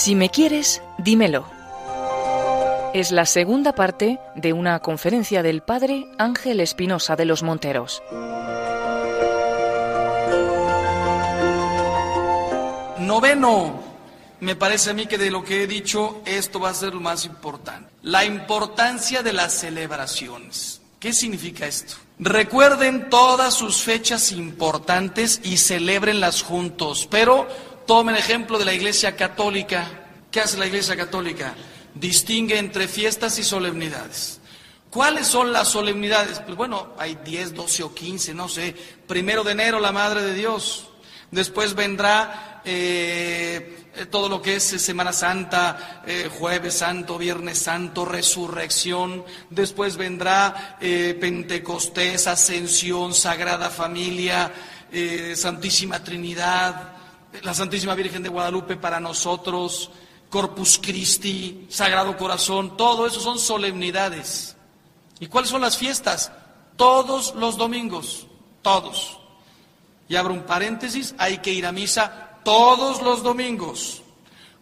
Si me quieres, dímelo. Es la segunda parte de una conferencia del padre Ángel Espinosa de los Monteros. Noveno, me parece a mí que de lo que he dicho, esto va a ser lo más importante. La importancia de las celebraciones. ¿Qué significa esto? Recuerden todas sus fechas importantes y celebrenlas juntos, pero tomen ejemplo de la Iglesia Católica. ¿Qué hace la Iglesia Católica? Distingue entre fiestas y solemnidades. ¿Cuáles son las solemnidades? Pues bueno, hay 10, 12 o 15, no sé. Primero de enero, la Madre de Dios. Después vendrá eh, todo lo que es Semana Santa, eh, Jueves Santo, Viernes Santo, Resurrección. Después vendrá eh, Pentecostés, Ascensión, Sagrada Familia, Santísima Trinidad, la Santísima Virgen de Guadalupe para nosotros, Corpus Christi, Sagrado Corazón. Todo eso son solemnidades. ¿Y cuáles son las fiestas? Todos los domingos, todos. Y abro un paréntesis, hay que ir a misa todos los domingos.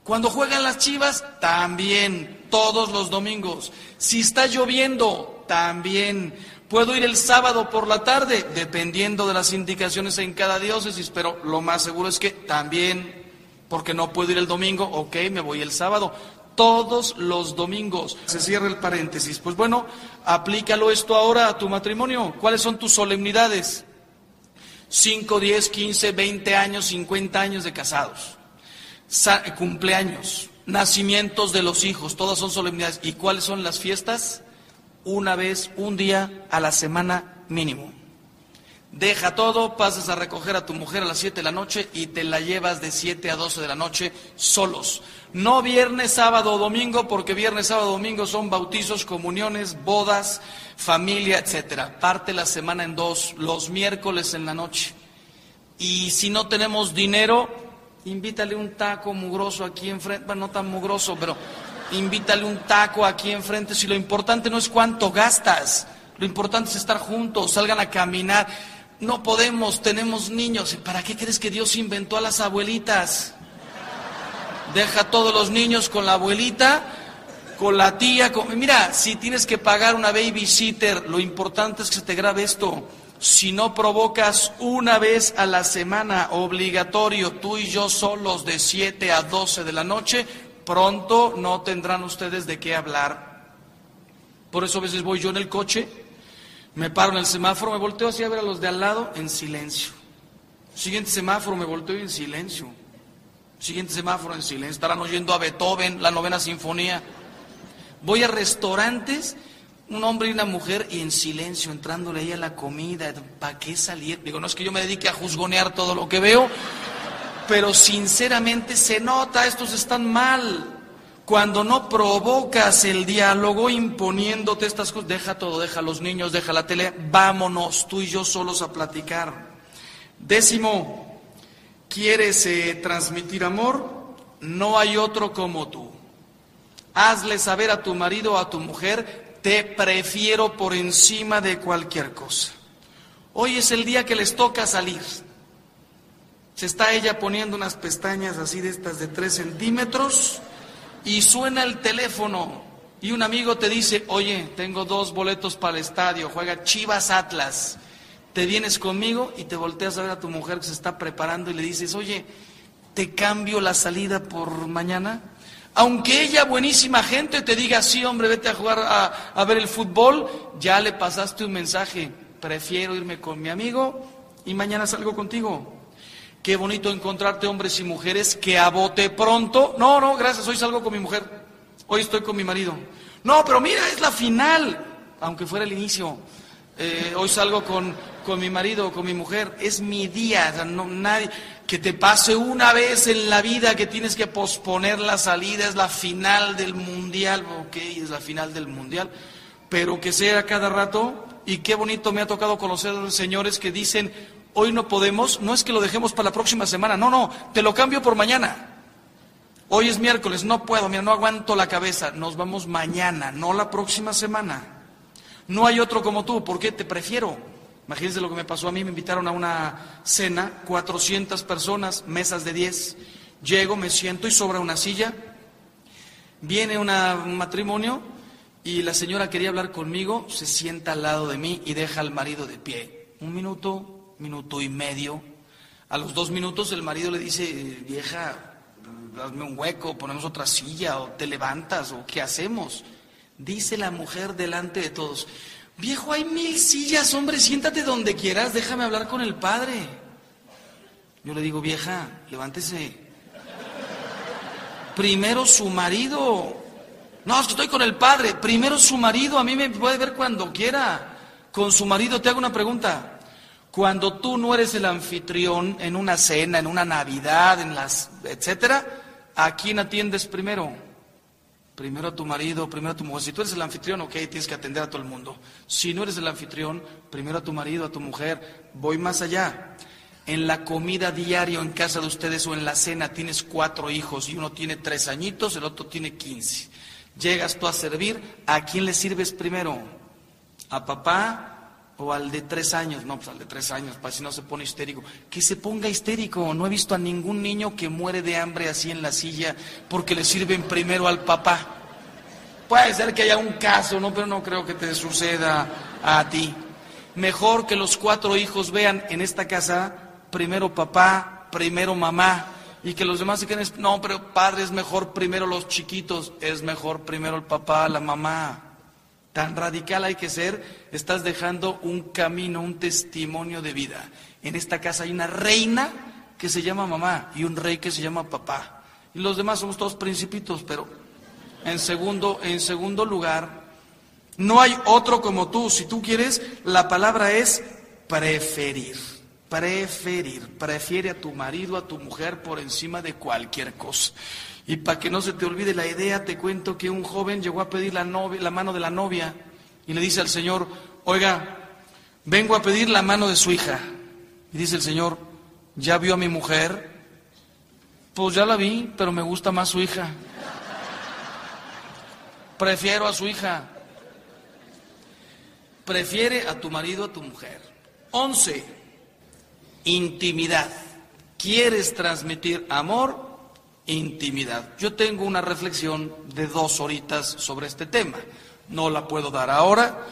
Cuando juegan las chivas, también, todos los domingos. Si está lloviendo, también. Puedo ir el sábado por la tarde, dependiendo de las indicaciones en cada diócesis, pero lo más seguro es que también, porque no puedo ir el domingo, ok, me voy el sábado. Todos los domingos. Se cierra el paréntesis. Pues bueno, aplícalo esto ahora a tu matrimonio. ¿Cuáles son tus solemnidades? 5, 10, 15, 20 años, 50 años de casados, cumpleaños, nacimientos de los hijos, todas son solemnidades. ¿Y cuáles son las fiestas? Una vez, un día a la semana mínimo. Deja todo, pasas a recoger a tu mujer a las 7 de la noche y te la llevas de 7 a 12 de la noche solos. No viernes, sábado o domingo, porque viernes, sábado domingo son bautizos, comuniones, bodas, familia, etcétera. Parte la semana en dos, los miércoles en la noche. Y si no tenemos dinero, invítale un taco mugroso aquí enfrente, bueno, no tan mugroso, pero invítale un taco aquí enfrente. Si lo importante no es cuánto gastas, lo importante es estar juntos, salgan a caminar. No podemos, tenemos niños. ¿Para qué crees que Dios inventó a las abuelitas? Deja a todos los niños con la abuelita, con la tía. Mira, si tienes que pagar una babysitter, lo importante es que se te grabe esto. Si no provocas una vez a la semana obligatorio, tú y yo solos de 7 a 12 de la noche, pronto no tendrán ustedes de qué hablar. Por eso a veces voy yo en el coche me paro en el semáforo, me volteo así a ver a los de al lado en silencio. Siguiente semáforo, me volteo en silencio. Siguiente semáforo en silencio. Estarán oyendo a Beethoven, la novena sinfonía. Voy a restaurantes, un hombre y una mujer, y en silencio, entrándole ahí la comida. ¿Para qué salir? Digo, no es que yo me dedique a juzgonear todo lo que veo, pero sinceramente se nota, estos están mal. Cuando no provocas el diálogo imponiéndote estas cosas, deja todo, deja los niños, deja la tele, vámonos tú y yo solos a platicar. Décimo, ¿quieres eh, transmitir amor? No hay otro como tú. Hazle saber a tu marido o a tu mujer, te prefiero por encima de cualquier cosa. Hoy es el día que les toca salir. Se está ella poniendo unas pestañas así de estas de tres centímetros y suena el teléfono y un amigo te dice, oye, tengo dos boletos para el estadio, juega Chivas Atlas, te vienes conmigo y te volteas a ver a tu mujer que se está preparando y le dices, oye, te cambio la salida por mañana. Aunque ella, buenísima gente, te diga, sí, hombre, vete a jugar a, a ver el fútbol, ya le pasaste un mensaje, prefiero irme con mi amigo y mañana salgo contigo. Qué bonito encontrarte hombres y mujeres que a bote pronto. No, no, gracias, hoy salgo con mi mujer. Hoy estoy con mi marido. No, pero mira, es la final. Aunque fuera el inicio. Eh, hoy salgo con, con mi marido, con mi mujer. Es mi día. no, nadie, que te pase una vez en la vida que tienes que posponer la salida. Es la final del mundial. Ok, es la final del mundial. Pero que sea cada rato. Y qué bonito me ha tocado conocer a los señores que dicen, hoy no podemos, no es que lo dejemos para la próxima semana, no, no, te lo cambio por mañana. Hoy es miércoles, no puedo, mira, no aguanto la cabeza, nos vamos mañana, no la próxima semana. No hay otro como tú, ¿por qué te prefiero? Imagínense lo que me pasó a mí, me invitaron a una cena, 400 personas, mesas de 10. Llego, me siento y sobra una silla. Viene un matrimonio y la señora quería hablar conmigo, se sienta al lado de mí y deja al marido de pie. Un minuto, minuto y medio. A los dos minutos el marido le dice, vieja, hazme un hueco, ponemos otra silla o te levantas o qué hacemos. Dice la mujer delante de todos, viejo, hay mil sillas, hombre, siéntate donde quieras, déjame hablar con el padre. Yo le digo, vieja, levántese. Primero su marido. No, es que estoy con el padre. Primero su marido, a mí me puede ver cuando quiera. Con su marido te hago una pregunta. Cuando tú no eres el anfitrión en una cena, en una Navidad, en las etcétera, ¿a quién atiendes primero? Primero a tu marido, primero a tu mujer. Si tú eres el anfitrión, ok, tienes que atender a todo el mundo. Si no eres el anfitrión, primero a tu marido, a tu mujer. Voy más allá. En la comida diaria en casa de ustedes o en la cena tienes cuatro hijos y uno tiene tres añitos, el otro tiene quince. Llegas tú a servir, ¿a quién le sirves primero? ¿A papá o al de tres años? No, pues al de tres años, para si no se pone histérico. Que se ponga histérico. No he visto a ningún niño que muere de hambre así en la silla porque le sirven primero al papá. Puede ser que haya un caso, ¿no? Pero no creo que te suceda a ti. Mejor que los cuatro hijos vean en esta casa primero papá, primero mamá, y que los demás se queden, no, pero padre es mejor primero los chiquitos, es mejor primero el papá, la mamá. Tan radical hay que ser, estás dejando un camino, un testimonio de vida. En esta casa hay una reina que se llama mamá y un rey que se llama papá. Y los demás somos todos principitos, pero en segundo, en segundo lugar, no hay otro como tú. Si tú quieres, la palabra es preferir. Preferir. Prefiere a tu marido, a tu mujer por encima de cualquier cosa. Y para que no se te olvide la idea, te cuento que un joven llegó a pedir la, novia, la mano de la novia y le dice al Señor, oiga, vengo a pedir la mano de su hija. Y dice el Señor, ¿ya vio a mi mujer? Pues ya la vi, pero me gusta más su hija. Prefiero a su hija. Prefiere a tu marido, a tu mujer. Once, intimidad. ¿Quieres transmitir amor? Intimidad. Yo tengo una reflexión de dos horitas sobre este tema. No la puedo dar ahora.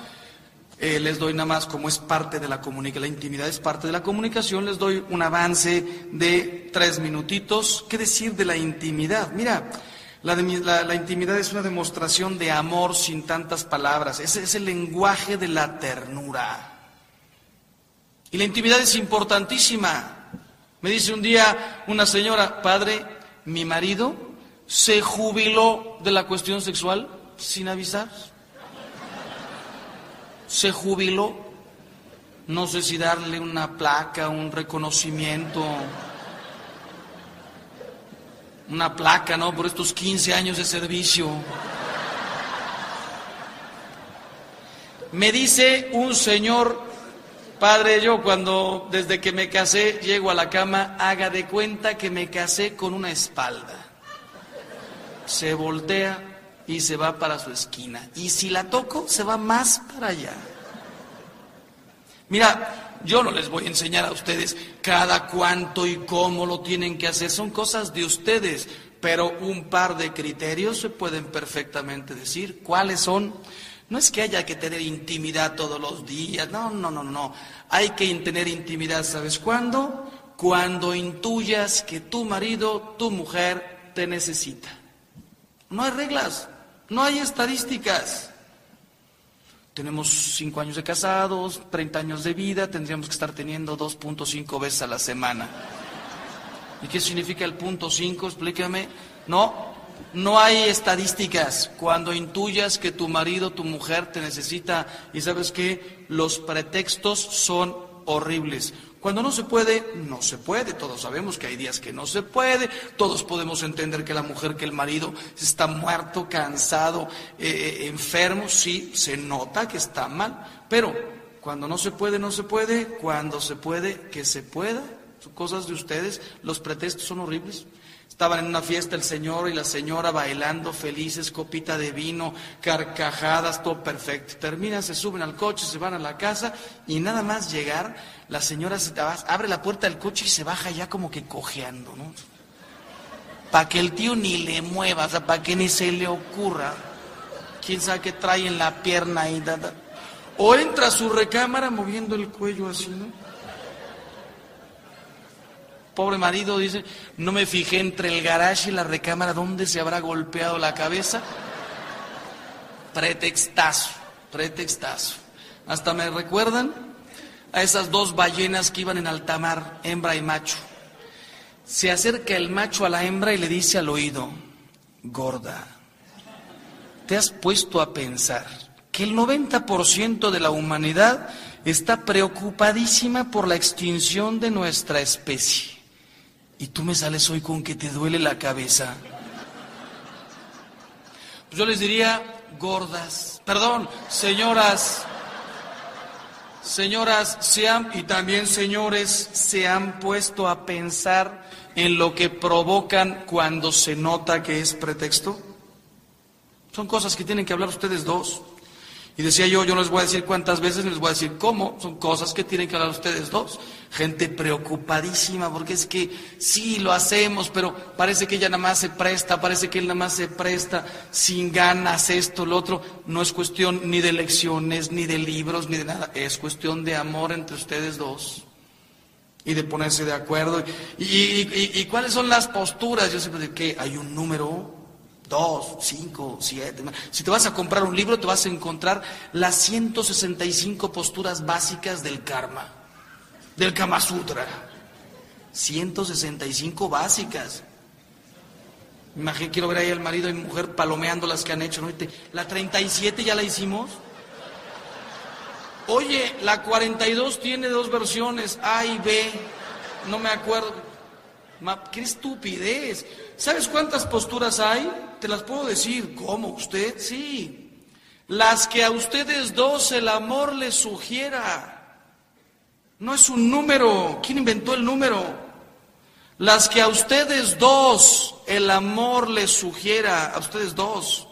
Eh, les doy nada más como es parte de la comunicación, la intimidad es parte de la comunicación, les doy un avance de tres minutitos. ¿Qué decir de la intimidad? Mira, la, de- la- intimidad es una demostración de amor sin tantas palabras, es el lenguaje de la ternura. Y la intimidad es importantísima. Me dice un día una señora, padre, mi marido se jubiló de la cuestión sexual sin avisar. Se jubiló. No sé si darle una placa, un reconocimiento, una placa, ¿no? Por estos 15 años de servicio. Me dice un señor, padre, yo cuando desde que me casé llego a la cama, haga de cuenta que me casé con una espalda. Se voltea y se va para su esquina. Y si la toco, se va más para allá. Mira, yo no les voy a enseñar a ustedes cada cuánto y cómo lo tienen que hacer. Son cosas de ustedes. Pero un par de criterios se pueden perfectamente decir. ¿Cuáles son? No es que haya que tener intimidad todos los días. No, no, no, no. Hay que tener intimidad, ¿sabes cuándo? Cuando intuyas que tu marido, tu mujer, te necesita. No hay reglas, no hay estadísticas. Tenemos cinco años de casados, 30 años de vida, tendríamos que estar teniendo 2.5 veces a la semana. ¿Y qué significa el punto 5? Explícame. No, no hay estadísticas. Cuando intuyas que tu marido, tu mujer te necesita y sabes que los pretextos son horribles. Cuando no se puede, no se puede. Todos sabemos que hay días que no se puede. Todos podemos entender que la mujer, que el marido está muerto, cansado, eh, enfermo. Sí, se nota que está mal. Pero cuando no se puede, no se puede. Cuando se puede, que se pueda. Cosas de ustedes. Los pretextos son horribles. Estaban en una fiesta el señor y la señora bailando felices, copita de vino, carcajadas, todo perfecto. Terminan, se suben al coche, se van a la casa y nada más llegar, la señora se abre la puerta del coche y se baja ya como que cojeando, ¿no? para que el tío ni le mueva, o sea, para que ni se le ocurra. Quién sabe qué trae en la pierna y da, da. O entra a su recámara moviendo el cuello así, ¿no? Pobre marido dice, no me fijé entre el garage y la recámara dónde se habrá golpeado la cabeza. Pretextazo, pretextazo. Hasta me recuerdan a esas dos ballenas que iban en alta mar, hembra y macho. Se acerca el macho a la hembra y le dice al oído, gorda, ¿te has puesto a pensar que el 90% de la humanidad está preocupadísima por la extinción de nuestra especie? Y tú me sales hoy con que te duele la cabeza. Pues yo les diría, gordas, perdón, señoras, señoras, se han, y también señores, se han puesto a pensar en lo que provocan cuando se nota que es pretexto. Son cosas que tienen que hablar ustedes dos. Y decía yo, yo no les voy a decir cuántas veces, les voy a decir cómo. Son cosas que tienen que hablar ustedes dos. Gente preocupadísima, porque es que sí, lo hacemos, pero parece que ella nada más se presta, parece que él nada más se presta, sin ganas, esto, lo otro. No es cuestión ni de lecciones, ni de libros, ni de nada. Es cuestión de amor entre ustedes dos. Y de ponerse de acuerdo. ¿Y, y, y, cuáles son las posturas? Yo siempre digo que hay un número dos, cinco, siete. Si te vas a comprar un libro, te vas a encontrar las 165 posturas básicas del karma, del Kama Sutra. 165 básicas. Imagínate, quiero ver ahí al marido y mujer palomeando las que han hecho. ¿no? La 37 ya la hicimos. Oye, la 42 tiene dos versiones, A y B. No me acuerdo. ¡Qué estupidez! ¿Sabes cuántas posturas hay? Te las puedo decir. ¿Cómo? ¿Usted? Sí. Las que a ustedes dos el amor les sugiera. No es un número. ¿Quién inventó el número? Las que a ustedes dos el amor les sugiera. A ustedes dos.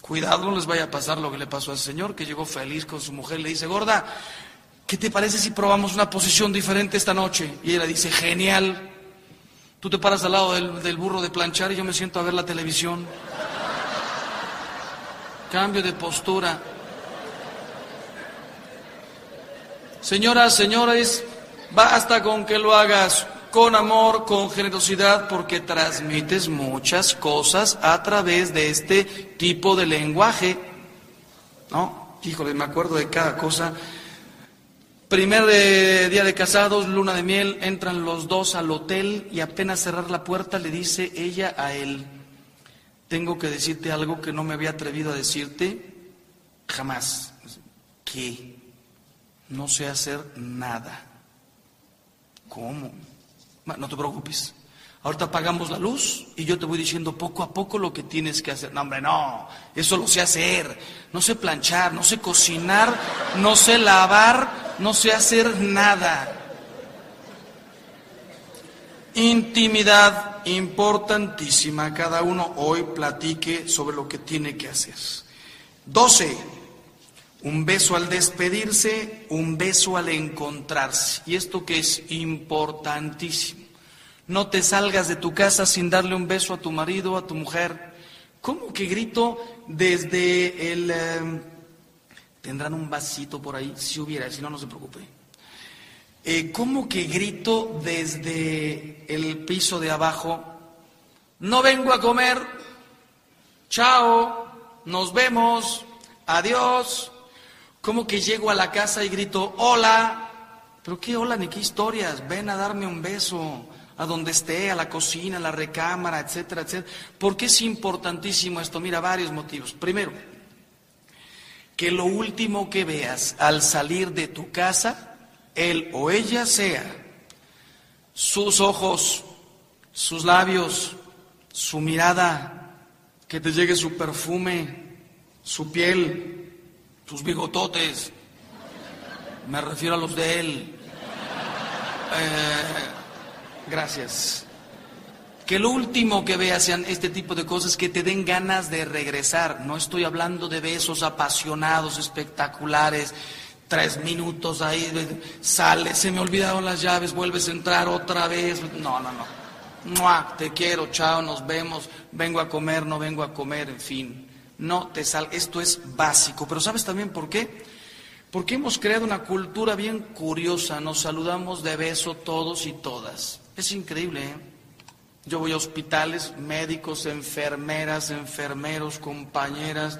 Cuidado, no les vaya a pasar lo que le pasó al señor que llegó feliz con su mujer. Le dice, gorda, ¿qué te parece si probamos una posición diferente esta noche? Y ella dice, genial. Tú te paras al lado del, burro de planchar y yo me siento a ver la televisión. Cambio de postura. Señoras, señores, basta con que lo hagas con amor, con generosidad, porque transmites muchas cosas a través de este tipo de lenguaje. ¿No? Híjole, me acuerdo de cada cosa. Primer día de casados, luna de miel, entran los dos al hotel y apenas cerrar la puerta le dice ella a él, tengo que decirte algo que no me había atrevido a decirte jamás. ¿Qué? No sé hacer nada. ¿Cómo? No te preocupes. Ahorita apagamos la luz y yo te voy diciendo poco a poco lo que tienes que hacer. No, hombre, no. Eso lo sé hacer. No sé planchar, no sé cocinar, no sé lavar no sé hacer nada. Intimidad importantísima. Cada uno hoy platique sobre lo que tiene que hacer. 12. Un beso al despedirse, un beso al encontrarse. Y esto que es importantísimo. No te salgas de tu casa sin darle un beso a tu marido, a tu mujer. ¿Cómo que grito desde el... Eh, ¿Tendrán un vasito por ahí? Si hubiera, si no, no se preocupe. Eh, ¿Cómo que grito desde el piso de abajo? No vengo a comer. Chao. Nos vemos. Adiós. ¿Cómo que llego a la casa y grito, hola? ¿Pero qué hola ni qué historias? Ven a darme un beso a donde esté, a la cocina, a la recámara, etcétera, etcétera. ¿Por qué es importantísimo esto? Mira, varios motivos. Primero, que lo último que veas al salir de tu casa, él o ella sea sus ojos, sus labios, su mirada, que te llegue su perfume, su piel, sus bigototes, me refiero a los de él. Eh, gracias. Que lo último que veas sean este tipo de cosas que te den ganas de regresar. No estoy hablando de besos apasionados, espectaculares, tres minutos ahí, sales, se me olvidaron las llaves, vuelves a entrar otra vez. No, no, no. ¡Mua! Te quiero, chao, nos vemos, vengo a comer, no vengo a comer, en fin. No te sal. Esto es básico. Pero ¿sabes también por qué? Porque hemos creado una cultura bien curiosa. Nos saludamos de beso todos y todas. Es increíble, ¿eh? Yo voy a hospitales, médicos, enfermeras, enfermeros, compañeras.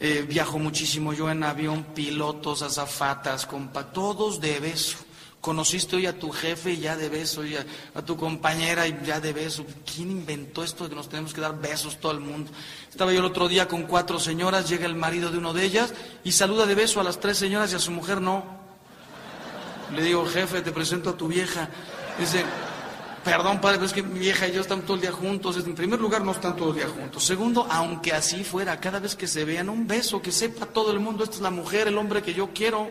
Eh, viajo muchísimo yo en avión, pilotos, azafatas, compa, todos de beso. Conociste hoy a tu jefe y ya de beso, y a, tu compañera y ya de beso. ¿Quién inventó esto de que nos tenemos que dar besos todo el mundo? Estaba yo el otro día con cuatro señoras, llega el marido de uno de ellas y saluda de beso a las tres señoras y a su mujer no. Le digo, jefe, te presento a tu vieja. Dice, Perdón, padre, pero es que mi vieja y yo estamos todo el día juntos. En primer lugar, no están todo el día juntos. Segundo, aunque así fuera, cada vez que se vean, un beso, que sepa todo el mundo, esta es la mujer, el hombre que yo quiero.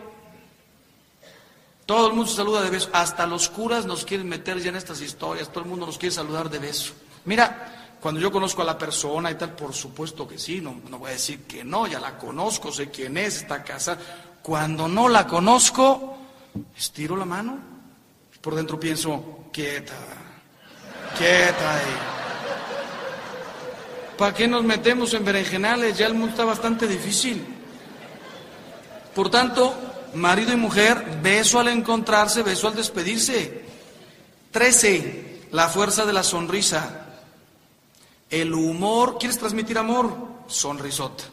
Todo el mundo se saluda de beso. Hasta los curas nos quieren meter ya en estas historias. Todo el mundo nos quiere saludar de beso. Mira, cuando yo conozco a la persona y tal, por supuesto que sí. No, no voy a decir que no, ya la conozco, sé quién es, está casada. Cuando no la conozco, estiro la mano. Por dentro pienso, quieta, Quieta ahí. ¿Para qué nos metemos en berenjenales? Ya el mundo está bastante difícil. Por tanto, marido y mujer, beso al encontrarse, beso al despedirse. Trece, la fuerza de la sonrisa. El humor, ¿quieres transmitir amor? Sonrisota.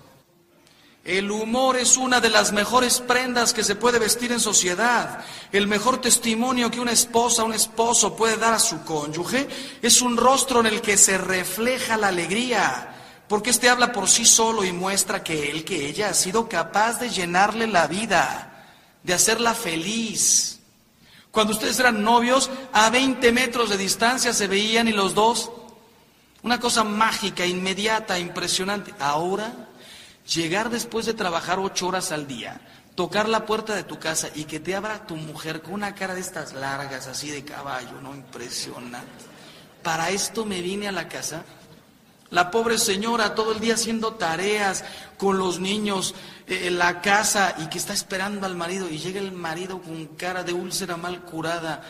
El humor es una de las mejores prendas que se puede vestir en sociedad. El mejor testimonio que una esposa, un esposo puede dar a su cónyuge es un rostro en el que se refleja la alegría, porque éste habla por sí solo y muestra que él, que ella ha sido capaz de llenarle la vida, de hacerla feliz. Cuando ustedes eran novios, a 20 metros de distancia se veían y los dos, una cosa mágica, inmediata, impresionante. Ahora Llegar después de trabajar ocho horas al día, tocar la puerta de tu casa y que te abra tu mujer con una cara de estas largas, así de caballo, ¿no? Impresionante. Para esto me vine a la casa. La pobre señora todo el día haciendo tareas con los niños eh, en la casa y que está esperando al marido y llega el marido con cara de úlcera mal curada,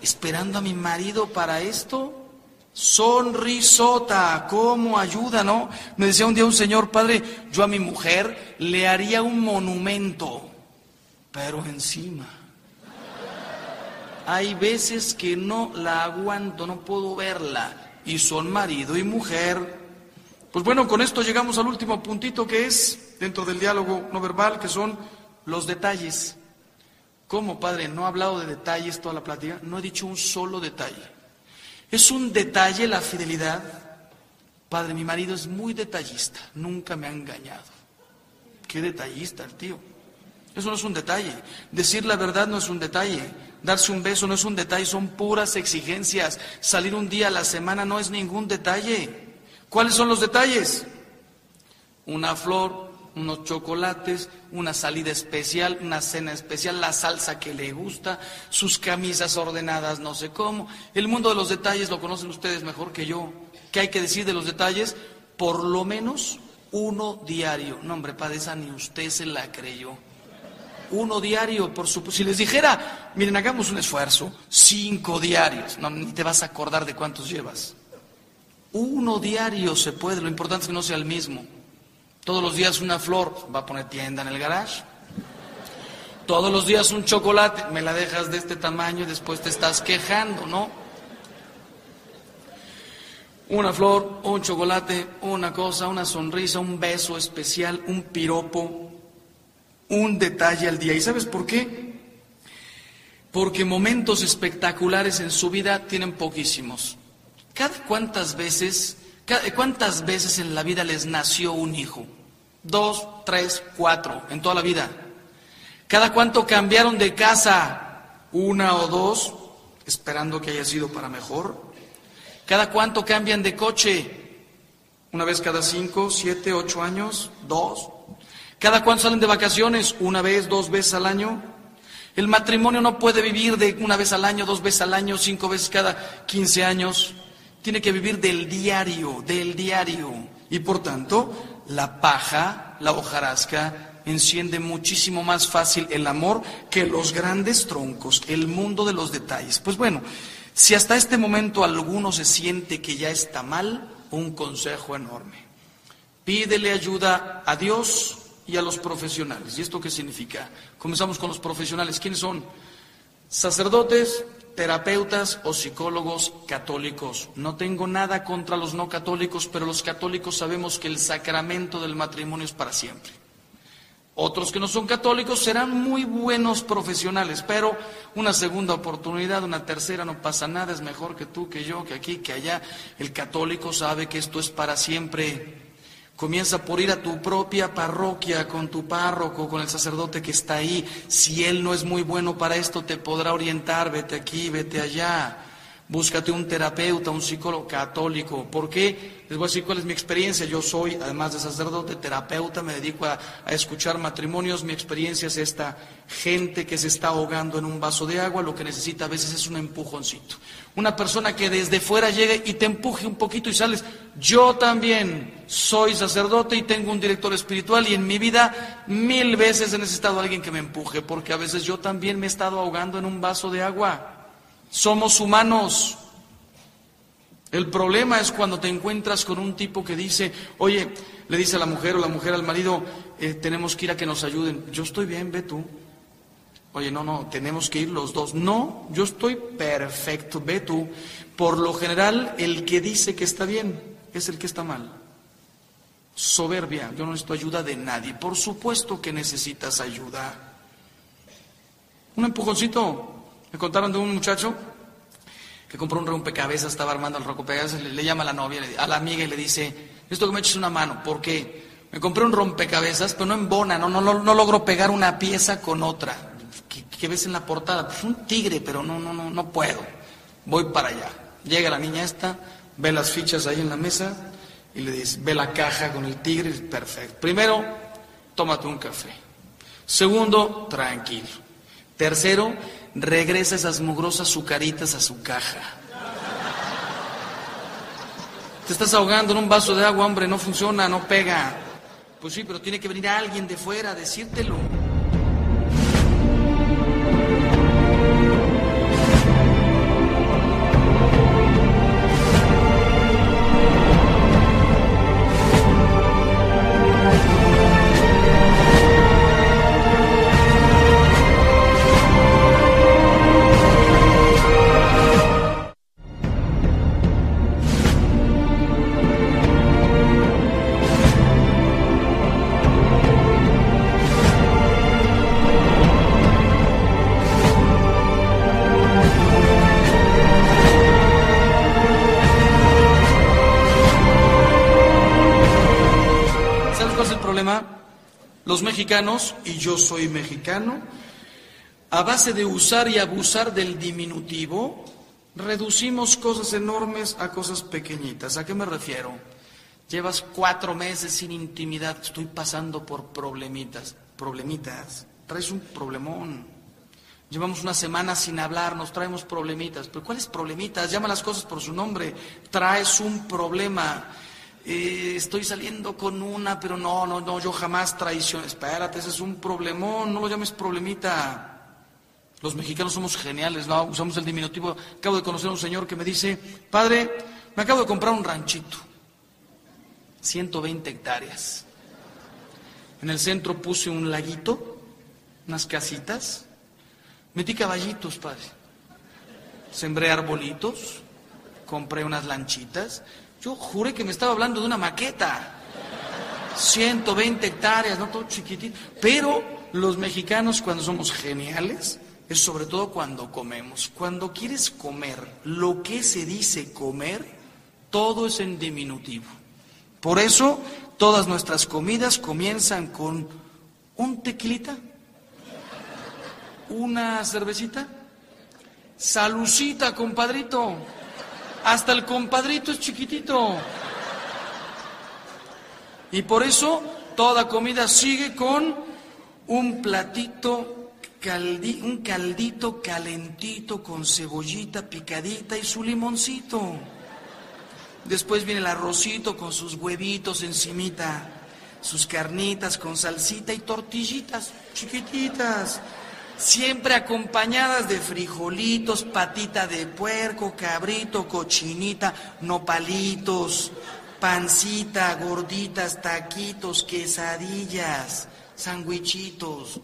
esperando a mi marido para esto. Sonrisota, ¿cómo ayuda, no? Me decía un día un señor, padre, yo a mi mujer le haría un monumento, pero encima. Hay veces que no la aguanto, no puedo verla, y son marido y mujer. Pues bueno, con esto llegamos al último puntito que es, dentro del diálogo no verbal, que son los detalles. ¿Cómo, padre? No he hablado de detalles toda la plática, no he dicho un solo detalle. Es un detalle la fidelidad. Padre, mi marido es muy detallista, nunca me ha engañado. Qué detallista el tío. Eso no es un detalle. Decir la verdad no es un detalle. Darse un beso no es un detalle, son puras exigencias. Salir un día a la semana no es ningún detalle. ¿Cuáles son los detalles? Una flor, unos chocolates, una salida especial, una cena especial, la salsa que le gusta, sus camisas ordenadas, no sé cómo. El mundo de los detalles lo conocen ustedes mejor que yo. ¿Qué hay que decir de los detalles? Por lo menos uno diario. No, hombre, esa ni usted se la creyó. Uno diario, por supuesto. Si les dijera, miren, hagamos un esfuerzo, cinco diarios, no, ni te vas a acordar de cuántos llevas. Uno diario se puede, lo importante es que no sea el mismo. Todos los días una flor, va a poner tienda en el garage. Todos los días un chocolate, me la dejas de este tamaño y después te estás quejando, ¿no? Una flor, un chocolate, una cosa, una sonrisa, un beso especial, un piropo, un detalle al día. ¿Y sabes por qué? Porque momentos espectaculares en su vida tienen poquísimos. Cuántas veces ¿Cuántas veces en la vida les nació un hijo? Dos, tres, cuatro, en toda la vida. ¿Cada cuánto cambiaron de casa? Una o dos, esperando que haya sido para mejor. ¿Cada cuánto cambian de coche? Una vez cada cinco, siete, ocho años, dos. ¿Cada cuánto salen de vacaciones? Una vez, dos veces al año. El matrimonio no puede vivir de una vez al año, dos veces al año, cinco veces cada quince años tiene que vivir del diario, del diario. Y por tanto, la paja, la hojarasca, enciende muchísimo más fácil el amor que los grandes troncos, el mundo de los detalles. Pues bueno, Si hasta este momento alguno se siente que ya está mal, un consejo enorme. Pídele ayuda a Dios y a los profesionales. ¿Y esto qué significa? Comenzamos con los profesionales. ¿Quiénes son? Sacerdotes, terapeutas o psicólogos católicos. No tengo nada contra los no católicos, pero los católicos sabemos que el sacramento del matrimonio es para siempre. Otros que no son católicos serán muy buenos profesionales, pero una segunda oportunidad, una tercera, no pasa nada, es mejor que tú, que yo, que aquí, que allá. El católico sabe que esto es para siempre. Comienza por ir a tu propia parroquia con tu párroco, con el sacerdote que está ahí. Si él no es muy bueno para esto, te podrá orientar, vete aquí, vete allá. Búscate un terapeuta, un psicólogo católico. ¿Por qué? Les voy a decir cuál es mi experiencia. Yo soy, además de sacerdote, terapeuta, me dedico a, escuchar matrimonios. Mi experiencia es esta gente que se está ahogando en un vaso de agua, lo que necesita a veces es un empujoncito. Una persona que desde fuera llegue y te empuje un poquito y sales. Yo también soy sacerdote y tengo un director espiritual y en mi vida mil veces he necesitado a alguien que me empuje, porque a veces yo también me he estado ahogando en un vaso de agua. Somos humanos. El problema es cuando te encuentras con un tipo que dice, oye, le dice a la mujer o la mujer al marido, eh, tenemos que ir a que nos ayuden. Yo estoy bien, ve tú. Oye, no, no, tenemos que ir los dos. No, yo estoy perfecto, ve tú. Por lo general, el que dice que está bien es el que está mal. Soberbia, yo no necesito ayuda de nadie. Por supuesto que necesitas ayuda. Un empujoncito, me contaron de un muchacho que compró un rompecabezas, estaba armando el rompecabezas, le, llama a la novia, a la amiga y le dice, esto que me eches una mano, ¿por qué? Me compré un rompecabezas, pero no embona, no, no, no, logro pegar una pieza con otra. ¿Qué, ves en la portada? Pues un tigre, pero no, no, no, no puedo. Voy para allá. Llega la niña esta, ve las fichas ahí en la mesa y le dice, ve la caja con el tigre, perfecto. Primero, tómate un café. Segundo, tranquilo. Tercero, regresa esas mugrosas sucaritas a su caja. Te estás ahogando en un vaso de agua, hombre, no funciona, no pega. Pues sí, pero tiene que venir alguien de fuera a decírtelo. Mexicanos, y yo soy mexicano, a base de usar y abusar del diminutivo, reducimos cosas enormes a cosas pequeñitas. ¿A qué me refiero? Llevas cuatro meses sin intimidad, estoy pasando por problemitas. Problemitas, traes un problemón. Llevamos una semana sin hablar, nos traemos problemitas. ¿Pero cuáles problemitas? Llama las cosas por su nombre. Traes un problema. Eh, estoy saliendo con una, pero no, no, no, yo jamás traiciono. Espérate, ese es un problemón, no lo llames problemita. Los mexicanos somos geniales, ¿no? Usamos el diminutivo. Acabo de conocer a un señor que me dice, padre, me acabo de comprar un ranchito, 120 hectáreas. En el centro puse un laguito, unas casitas, metí caballitos, padre. Sembré arbolitos, compré unas lanchitas, yo juré que me estaba hablando de una maqueta. 120 hectáreas, no todo chiquitito. Pero los mexicanos cuando somos geniales es sobre todo cuando comemos. Cuando quieres comer lo que se dice comer, todo es en diminutivo. Por eso todas nuestras comidas comienzan con un tequilita, una cervecita, salucita, compadrito. Hasta el compadrito es chiquitito. Y por eso toda comida sigue con un platito, un caldito calentito con cebollita picadita y su limoncito. Después viene el arrocito con sus huevitos encimita, sus carnitas con salsita y tortillitas chiquititas. Siempre acompañadas de frijolitos, patita de puerco, cabrito, cochinita, nopalitos, pancita, gorditas, taquitos, quesadillas, sandwichitos.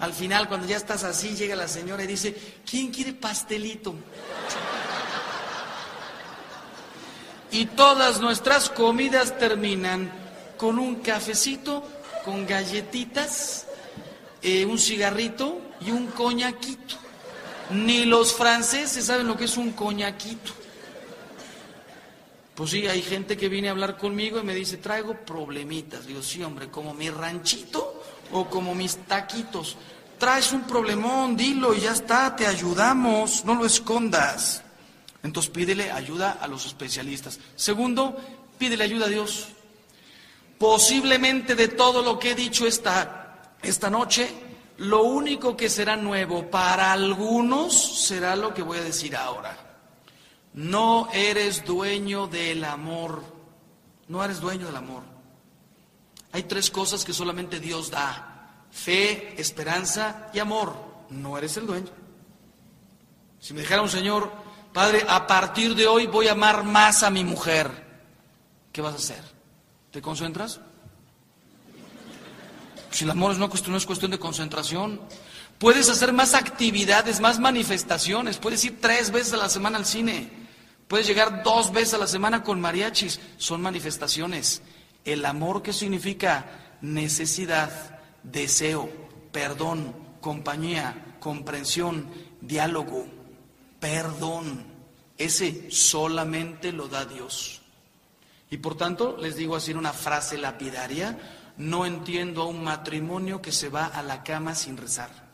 Al final, cuando ya estás así, llega la señora y dice, ¿quién quiere pastelito? Y todas nuestras comidas terminan con un cafecito, con galletitas, eh, un cigarrito y un coñaquito. Ni los franceses saben lo que es un coñaquito. Pues sí, hay gente que viene a hablar conmigo y me dice, traigo problemitas. Digo, sí, hombre, como mi ranchito o como mis taquitos. Traes un problemón, dilo y ya está, te ayudamos, no lo escondas. Entonces pídele ayuda a los especialistas. Segundo, pídele ayuda a Dios. Posiblemente de todo lo que he dicho esta, esta noche, lo único que será nuevo para algunos será lo que voy a decir ahora. No eres dueño del amor. No eres dueño del amor. Hay tres cosas que solamente Dios da. Fe, esperanza y amor. No eres el dueño. Si me dijera un Señor, Padre, a partir de hoy voy a amar más a mi mujer. ¿Qué vas a hacer? ¿Te concentras? Si el amor no, es cuestión de concentración, puedes hacer más actividades, más manifestaciones. Puedes ir tres veces a la semana al cine. Puedes llegar dos veces a la semana con mariachis. Son manifestaciones. El amor, ¿qué significa? Necesidad, deseo, perdón, compañía, comprensión, diálogo perdón. Ese solamente lo da Dios. Y por tanto, les digo así una frase lapidaria, no entiendo a un matrimonio que se va a la cama sin rezar.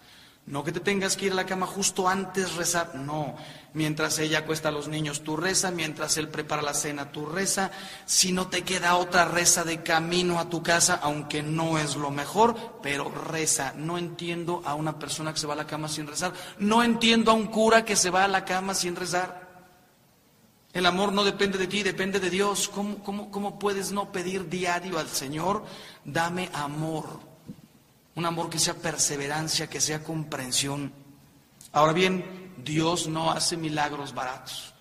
No que te tengas que ir a la cama justo antes rezar, no. Mientras ella acuesta a los niños, tú reza, mientras él prepara la cena, tú reza. Si no te queda otra reza de camino a tu casa, aunque no es lo mejor, pero reza. No entiendo a una persona que se va a la cama sin rezar. No entiendo a un cura que se va a la cama sin rezar. El amor no depende de ti, depende de Dios. ¿Cómo, cómo, cómo puedes no pedir diario al Señor, dame amor? un amor que sea perseverancia, que sea comprensión. Ahora bien, Dios no hace milagros baratos.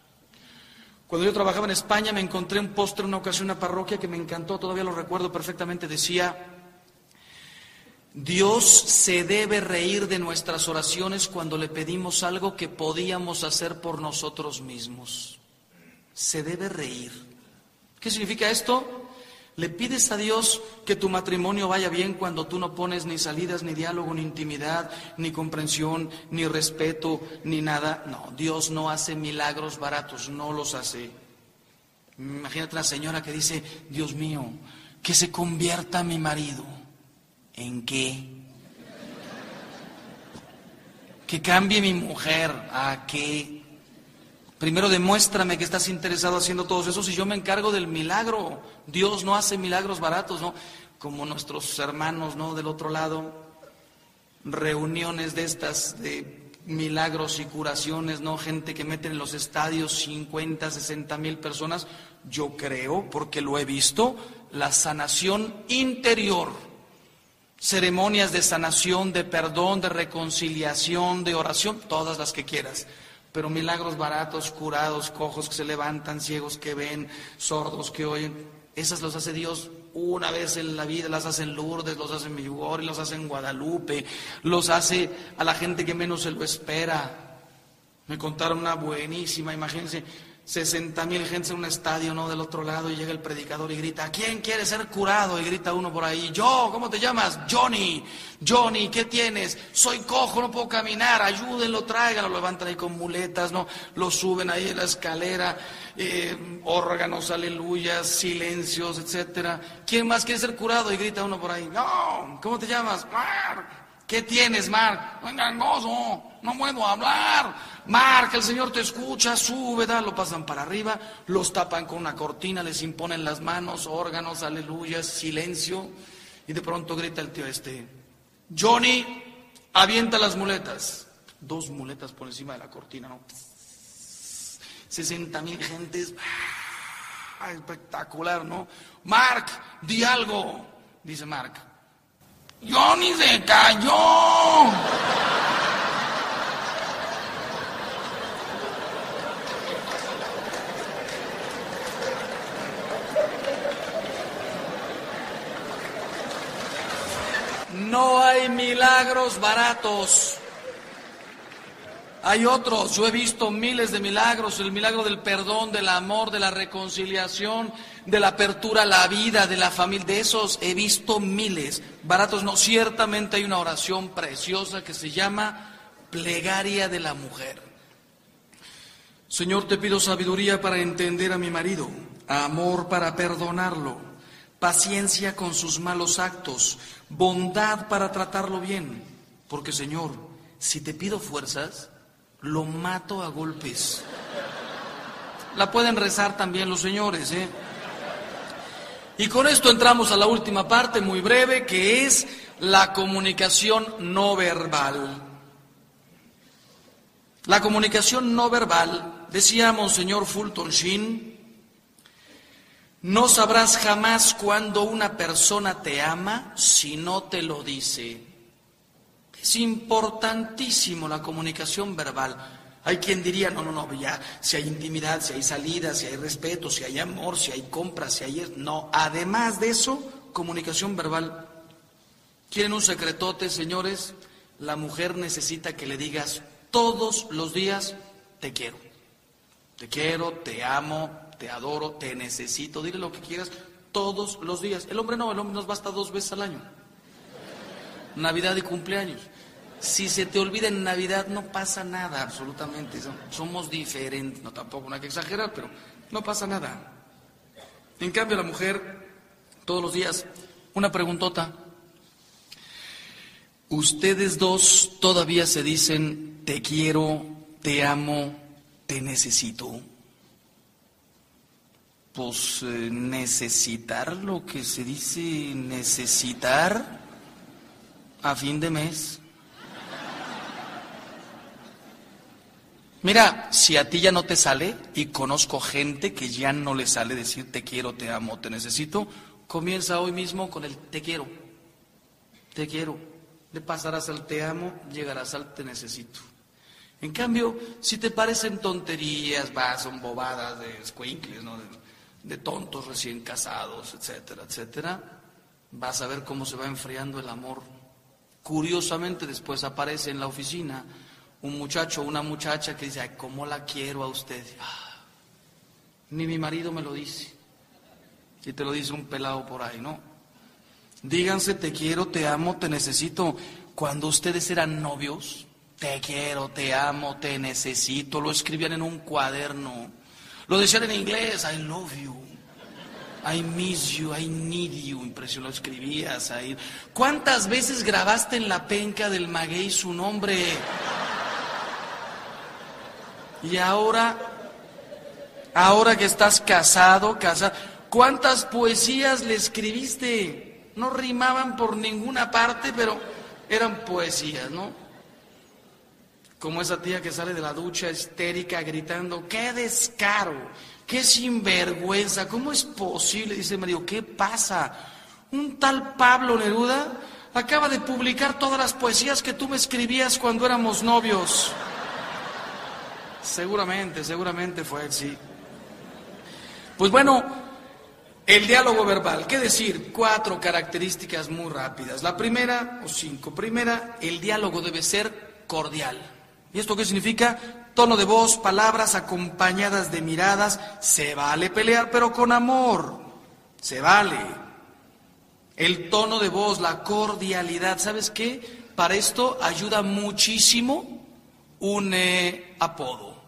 Cuando yo trabajaba en España me encontré un póster en una ocasión en una parroquia que me encantó, todavía lo recuerdo perfectamente, decía, Dios se debe reír de nuestras oraciones cuando le pedimos algo que podíamos hacer por nosotros mismos. Se debe reír. ¿Qué significa esto? ¿Le pides a Dios que tu matrimonio vaya bien cuando tú no pones ni salidas, ni diálogo, ni intimidad, ni comprensión, ni respeto, ni nada? No, Dios no hace milagros baratos, no los hace. Imagínate la señora que dice, Dios mío, que se convierta mi marido. ¿En qué? Que cambie mi mujer. ¿A qué? Primero demuéstrame que estás interesado haciendo todos esos y yo me encargo del milagro. Dios no hace milagros baratos, ¿no? Como nuestros hermanos, ¿no? Del otro lado, reuniones de estas de milagros y curaciones, ¿no? Gente que mete en los estadios 50, 60 mil personas. Yo creo, porque lo he visto, la sanación interior. Ceremonias de sanación, de perdón, de reconciliación, de oración, todas las que quieras pero milagros baratos, curados, cojos que se levantan, ciegos que ven, sordos que oyen, esas los hace Dios una vez en la vida, las hace en Lourdes, los hace en Miyugori, los hace en Guadalupe, los hace a la gente que menos se lo espera. Me contaron una buenísima, imagínense, 60 mil gente en un estadio, ¿no? Del otro lado y llega el predicador y grita, ¿quién quiere ser curado? Y grita uno por ahí, yo, ¿cómo te llamas? Johnny, Johnny, ¿qué tienes? Soy cojo, no puedo caminar, ayúdenlo, tráiganlo, lo levantan ahí con muletas, ¿no? Lo suben ahí en la escalera, eh, órganos, aleluyas, silencios, etcétera. ¿Quién más quiere ser curado? Y grita uno por ahí, no, ¿cómo te llamas? ¿Qué tienes, Mark? No engañoso, no puedo hablar. Mark, el Señor te escucha, sube, lo pasan para arriba, los tapan con una cortina, les imponen las manos, órganos, aleluya, silencio. Y de pronto grita el tío este, Johnny, avienta las muletas. Dos muletas por encima de la cortina, ¿no? 60 mil gentes, ¡ah! espectacular, ¿no? Mark, di algo, dice Mark. Johnny se cayó. No hay milagros baratos. Hay otros, yo he visto miles de milagros, el milagro del perdón, del amor, de la reconciliación, de la apertura a la vida, de la familia, de esos he visto miles. Baratos no, ciertamente hay una oración preciosa que se llama plegaria de la mujer. Señor, te pido sabiduría para entender a mi marido, amor para perdonarlo, paciencia con sus malos actos, bondad para tratarlo bien, porque Señor, si te pido fuerzas, lo mato a golpes. La pueden rezar también los señores, ¿eh? Y con esto entramos a la última parte, muy breve, que es la comunicación no verbal. La comunicación no verbal, decía Monseñor Fulton Sheen, no sabrás jamás cuando una persona te ama si no te lo dice. Es importantísimo la comunicación verbal. Hay quien diría, no, no, no, ya, si hay intimidad, si hay salida, si hay respeto, si hay amor, si hay compra, si hay... No, además de eso, comunicación verbal. ¿Quieren un secretote, señores? La mujer necesita que le digas todos los días, te quiero. Te quiero, te amo, te adoro, te necesito. Dile lo que quieras todos los días. El hombre no, el hombre nos basta dos veces al año. Navidad y cumpleaños. Si se te olvida en Navidad no pasa nada, absolutamente. Somos diferentes, no tampoco no hay que exagerar, pero no pasa nada. En cambio la mujer, todos los días, una preguntota. Ustedes dos todavía se dicen te quiero, te amo, te necesito. Pues eh, necesitar lo que se dice necesitar a fin de mes. Mira, si a ti ya no te sale, y conozco gente que ya no le sale decir te quiero, te amo, te necesito, comienza hoy mismo con el te quiero, te quiero. Le pasarás al te amo, llegarás al te necesito. En cambio, si te parecen tonterías, vas, son bobadas de squinkles, ¿no? de, de tontos recién casados, etcétera, etcétera, vas a ver cómo se va enfriando el amor Curiosamente después aparece en la oficina un muchacho o una muchacha que dice, ay, ¿cómo la quiero a usted? Ah, ni mi marido me lo dice. Y te lo dice un pelado por ahí, ¿no? Díganse, te quiero, te amo, te necesito. Cuando ustedes eran novios, te quiero, te amo, te necesito, lo escribían en un cuaderno. Lo decían en inglés, I love you. I miss you, I need you, impresión lo escribías ahí. ¿Cuántas veces grabaste en la penca del maguey su nombre? Y ahora, ahora que estás casado, casado, ¿cuántas poesías le escribiste? No rimaban por ninguna parte, pero eran poesías, ¿no? Como esa tía que sale de la ducha histérica gritando, ¡qué descaro! Qué sinvergüenza, ¿cómo es posible? Dice Mario, ¿qué pasa? Un tal Pablo Neruda acaba de publicar todas las poesías que tú me escribías cuando éramos novios. Seguramente, seguramente fue él, sí. Pues bueno, el diálogo verbal, ¿qué decir? Cuatro características muy rápidas. La primera, o cinco. Primera, el diálogo debe ser cordial. ¿Y esto qué significa? Tono de voz, palabras acompañadas de miradas. Se vale pelear, pero con amor. Se vale. El tono de voz, la cordialidad. ¿Sabes qué? Para esto ayuda muchísimo un eh, apodo.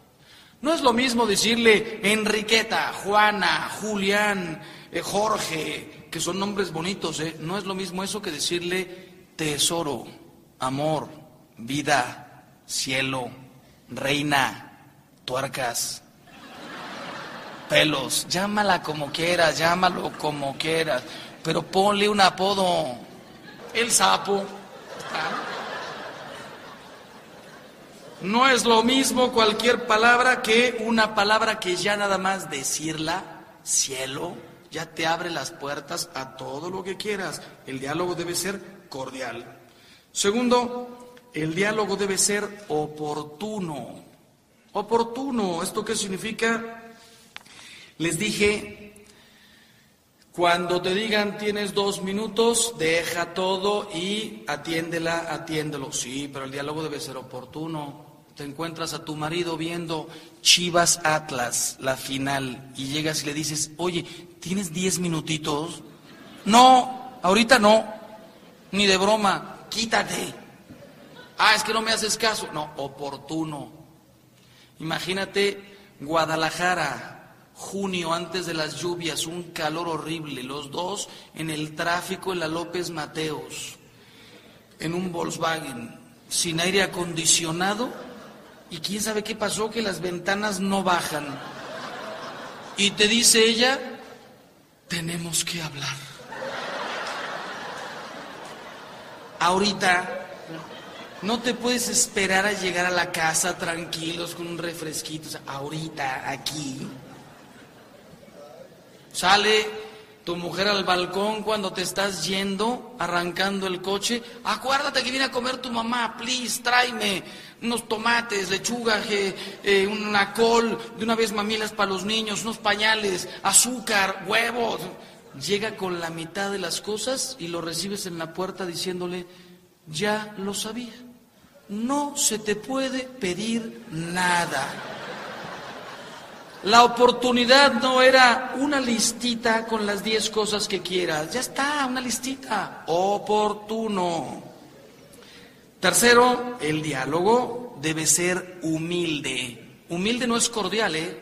No es lo mismo decirle Enriqueta, Juana, Julián, eh, Jorge, que son nombres bonitos, ¿eh? No es lo mismo eso que decirle tesoro, amor, vida, cielo, reina, tuercas, pelos, llámala como quieras, llámalo como quieras, pero ponle un apodo, el sapo. No es lo mismo cualquier palabra que una palabra que ya nada más decirla, cielo, ya te abre las puertas a todo lo que quieras. El diálogo debe ser cordial. Segundo, el diálogo debe ser oportuno. Oportuno, ¿esto qué significa? Les dije, Cuando te digan tienes dos minutos, deja todo y atiéndela, atiéndelo. Sí, pero el diálogo debe ser oportuno. Te encuentras a tu marido viendo Chivas Atlas, la final, y llegas y le dices, oye, ¿tienes diez minutitos? No, ahorita no, ni de broma, quítate. Ah, es que no me haces caso. No, oportuno. Imagínate Guadalajara, junio antes de las lluvias, un calor horrible, los dos en el tráfico en la López Mateos, en un Volkswagen, sin aire acondicionado, y quién sabe qué pasó, que las ventanas no bajan. Y te dice ella, tenemos que hablar. Ahorita no te puedes esperar a llegar a la casa tranquilos con un refresquito, ahorita, aquí. Sale tu mujer al balcón cuando te estás yendo, arrancando el coche. Acuérdate que viene a comer tu mamá, please, tráeme unos tomates, lechuga, eh, una col, de una vez mamilas para los niños, unos pañales, azúcar, huevos. Llega con la mitad de las cosas y lo recibes en la puerta diciéndole, ya lo sabía. No se te puede pedir nada. La oportunidad no era una listita con las diez cosas que quieras. Ya está, una listita. Oportuno. Tercero, el diálogo debe ser humilde. Humilde no es cordial, ¿eh?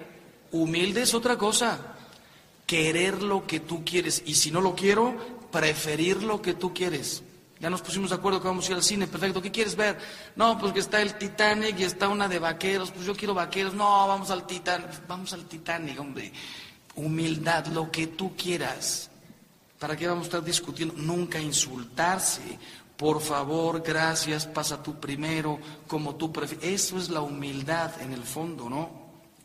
Humilde es otra cosa. Querer lo que tú quieres. Y si no lo quiero, preferir lo que tú quieres. Ya nos pusimos de acuerdo que vamos a ir al cine, perfecto. ¿Qué quieres ver? No, pues que está el Titanic y está una de vaqueros. Pues yo quiero vaqueros. No, vamos al Titanic. Vamos al Titanic, hombre. Humildad, lo que tú quieras. ¿Para qué vamos a estar discutiendo? Nunca insultarse. Por favor, gracias, pasa tú primero, como tú prefieres. Eso es la humildad en el fondo, ¿no?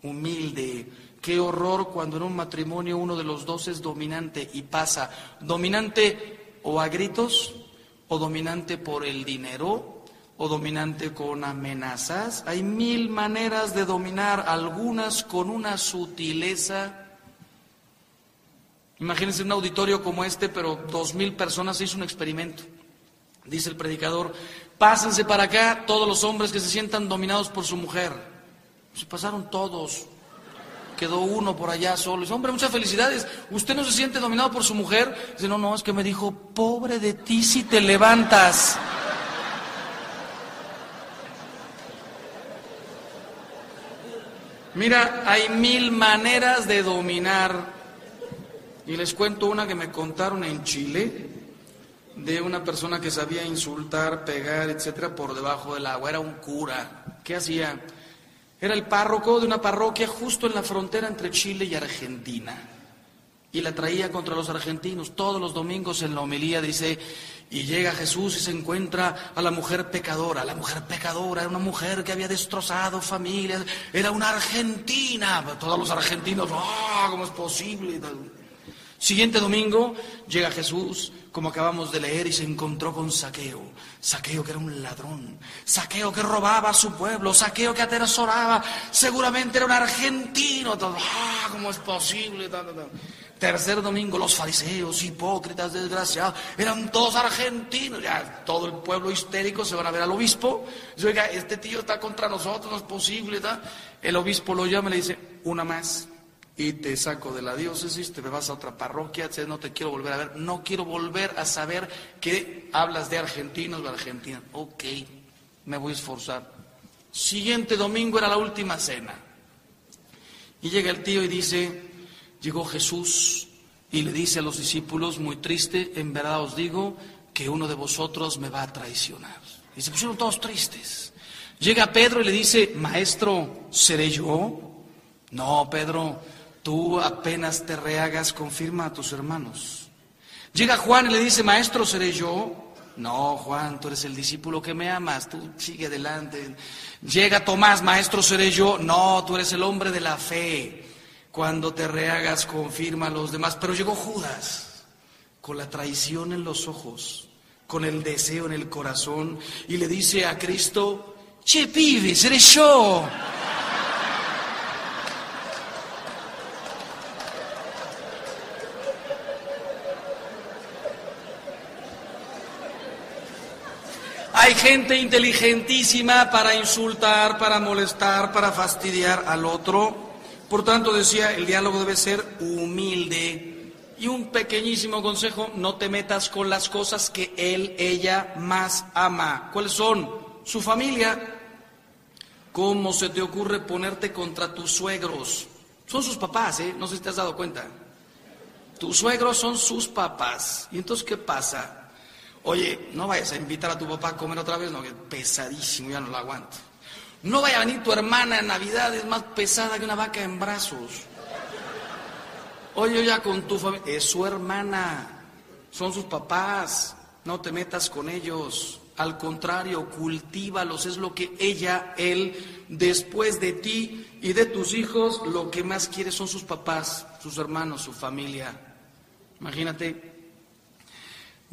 Humilde. Qué horror cuando en un matrimonio uno de los dos es dominante y pasa dominante o a gritos o dominante por el dinero, o dominante con amenazas. Hay mil maneras de dominar, algunas con una sutileza. Imagínense un auditorio como este, pero dos mil personas se hizo un experimento. Dice el predicador, pásense para acá todos los hombres que se sientan dominados por su mujer. Se pasaron todos quedó uno por allá solo. Dice, hombre, muchas felicidades. ¿Usted no se siente dominado por su mujer? Dice, no, no, es que me dijo, pobre de ti si te levantas. Mira, hay mil maneras de dominar. Y les cuento una que me contaron en Chile de una persona que sabía insultar, pegar, etcétera, por debajo del agua. Era un cura. ¿Qué hacía? Era el párroco de una parroquia justo en la frontera entre Chile y Argentina. Y la traía contra los argentinos. Todos los domingos en la homilía dice, y llega Jesús y se encuentra a la mujer pecadora. La mujer pecadora era una mujer que había destrozado familias. Era una argentina. Todos los argentinos, ¡ah! ¿Cómo es posible? Siguiente domingo llega Jesús, como acabamos de leer, y se encontró con Saqueo. Saqueo que era un ladrón, Saqueo que robaba a su pueblo, Saqueo que atesoraba, seguramente era un argentino. ¡Ah! ¿Cómo es posible? Tercer domingo, los fariseos, hipócritas, desgraciados, eran todos argentinos. Ya todo el pueblo histérico se van a ver al obispo. Dice, oiga, este tío está contra nosotros, no es posible. El obispo lo llama y le dice, una más y te saco de la diócesis, te me vas a otra parroquia, no te quiero volver a ver, no quiero volver a saber que hablas de argentinos o argentinas. Ok, me voy a esforzar. Siguiente domingo era la última cena. Y llega el tío y dice, llegó Jesús y le dice a los discípulos, muy triste, en verdad os digo que uno de vosotros me va a traicionar. Y se pusieron todos tristes. Llega Pedro y le dice, maestro, ¿seré yo? No, Pedro, Tú apenas te rehagas, confirma a tus hermanos. Llega Juan y le dice, maestro, ¿seré yo? No, Juan, tú eres el discípulo que me amas, tú sigue adelante. Llega Tomás, maestro, ¿seré yo? No, tú eres el hombre de la fe. Cuando te rehagas, confirma a los demás. Pero llegó Judas, con la traición en los ojos, con el deseo en el corazón, y le dice a Cristo, che pibe, seré yo. Hay gente inteligentísima para insultar, para molestar, para fastidiar al otro. Por tanto, decía, el diálogo debe ser humilde. Y un pequeñísimo consejo, no te metas con las cosas que él, ella más ama. ¿Cuáles son? Su familia. ¿Cómo se te ocurre ponerte contra tus suegros? Son sus papás, ¿eh? No sé si te has dado cuenta. Tus suegros son sus papás. ¿Y entonces qué pasa? Oye, no vayas a invitar a tu papá a comer otra vez, no, que pesadísimo, ya no lo aguanto. No vaya a venir tu hermana en Navidad, es más pesada que una vaca en brazos. Oye, ya con tu familia, es su hermana, son sus papás, no te metas con ellos. Al contrario, cultívalos, es lo que ella, él, después de ti y de tus hijos, lo que más quiere son sus papás, sus hermanos, su familia. Imagínate,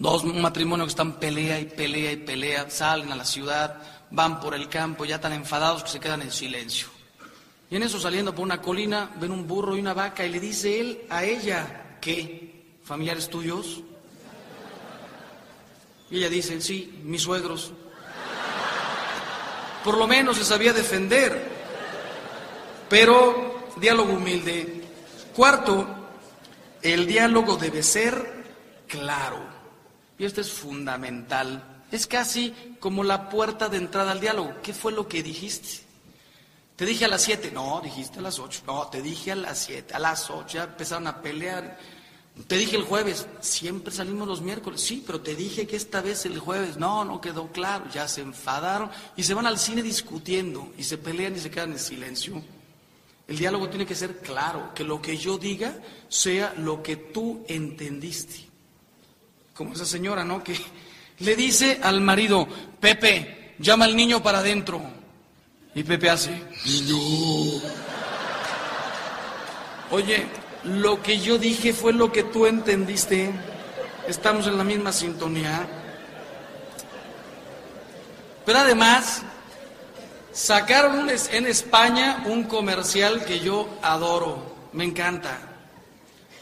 Dos matrimonios que están pelea y pelea y pelea, salen a la ciudad, van por el campo, ya tan enfadados que se quedan en silencio. Y en eso saliendo por una colina, ven un burro y una vaca y le dice él a ella, ¿qué? ¿Familiares tuyos? Y ella dice, sí, mis suegros. Por lo menos se sabía defender. Pero, diálogo humilde. Cuarto, el diálogo debe ser claro. Y esto es fundamental. Es casi como la puerta de entrada al diálogo. ¿Qué fue lo que dijiste? Te dije a las siete. No, dijiste a las ocho. No, te dije a las siete. A las ocho ya empezaron a pelear. Te dije el jueves. Siempre salimos los miércoles. Sí, pero te dije que esta vez el jueves. No, no quedó claro. Ya se enfadaron y se van al cine discutiendo y se pelean y se quedan en silencio. El diálogo tiene que ser claro. Que lo que yo diga sea lo que tú entendiste como esa señora, ¿no? Que le dice al marido, Pepe, llama al niño para adentro. Y Pepe hace, niño. Oye, lo que yo dije fue lo que tú entendiste. Estamos en la misma sintonía. Pero además, sacaron en España un comercial que yo adoro, me encanta.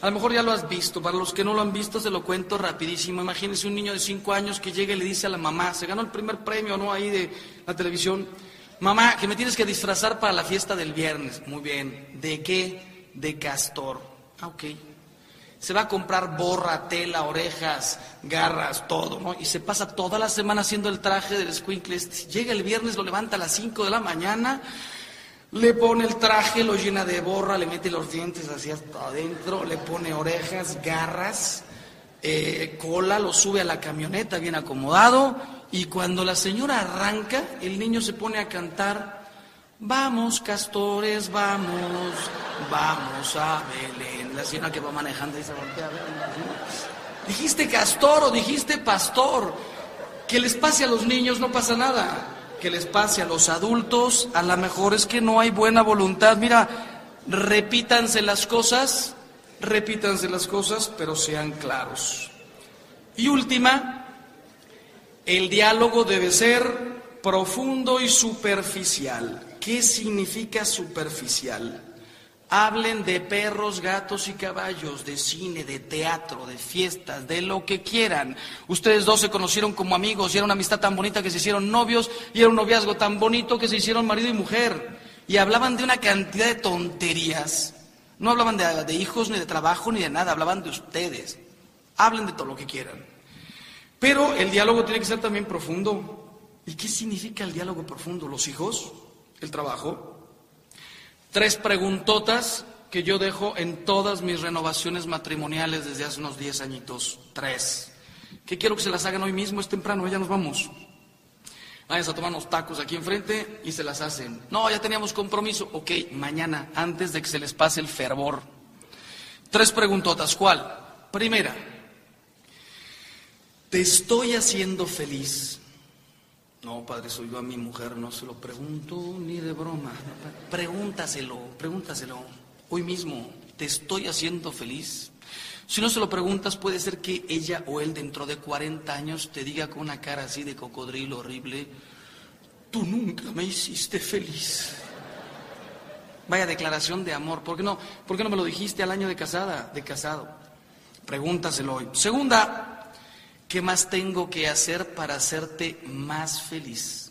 A lo mejor ya lo has visto, para los que no lo han visto se lo cuento rapidísimo. Imagínense un niño de 5 años que llega y le dice a la mamá, se ganó el primer premio, ¿no? Ahí de la televisión. Mamá, que me tienes que disfrazar para la fiesta del viernes. Muy bien. ¿De qué? De castor. Ah, ok. Se va a comprar borra, tela, orejas, garras, todo, ¿no? Y se pasa toda la semana haciendo el traje del squinkle. Llega el viernes, lo levanta a las 5 de la mañana le pone el traje, lo llena de borra, le mete los dientes hacia adentro, le pone orejas, garras, eh, cola, lo sube a la camioneta bien acomodado y cuando la señora arranca, el niño se pone a cantar, vamos castores, vamos, vamos a Belén. La señora que va manejando y se voltea a. Dijiste castor o dijiste pastor, que les pase a los niños no pasa nada que les pase a los adultos, a lo mejor es que no hay buena voluntad. Mira, repítanse las cosas, repítanse las cosas, pero sean claros. Y última, el diálogo debe ser profundo y superficial. ¿Qué significa superficial? Hablen de perros, gatos y caballos, de cine, de teatro, de fiestas, de lo que quieran. Ustedes dos se conocieron como amigos y era una amistad tan bonita que se hicieron novios y era un noviazgo tan bonito que se hicieron marido y mujer. Y hablaban de una cantidad de tonterías. No hablaban de, de hijos, ni de trabajo, ni de nada, hablaban de ustedes. Hablen de todo lo que quieran. Pero el diálogo tiene que ser también profundo. ¿Y qué significa el diálogo profundo? ¿Los hijos? ¿El trabajo? Tres preguntotas que yo dejo en todas mis renovaciones matrimoniales desde hace unos diez añitos. Tres. Que quiero que se las hagan hoy mismo, es temprano, ya nos vamos. Vayan a tomar unos tacos aquí enfrente y se las hacen. No, ya teníamos compromiso. Ok, mañana, antes de que se les pase el fervor. Tres preguntotas. ¿Cuál? Primera, ¿te estoy haciendo feliz? No, padre, soy yo a mi mujer, no se lo pregunto ni de broma. Pregúntaselo, pregúntaselo. Hoy mismo, ¿te estoy haciendo feliz? Si no se lo preguntas, puede ser que ella o él dentro de 40 años te diga con una cara así de cocodrilo horrible, tú nunca me hiciste feliz. Vaya declaración de amor. ¿Por qué no, ¿Por qué no me lo dijiste al año de casada, de casado? Pregúntaselo hoy. Segunda, ¿Qué más tengo que hacer para hacerte más feliz?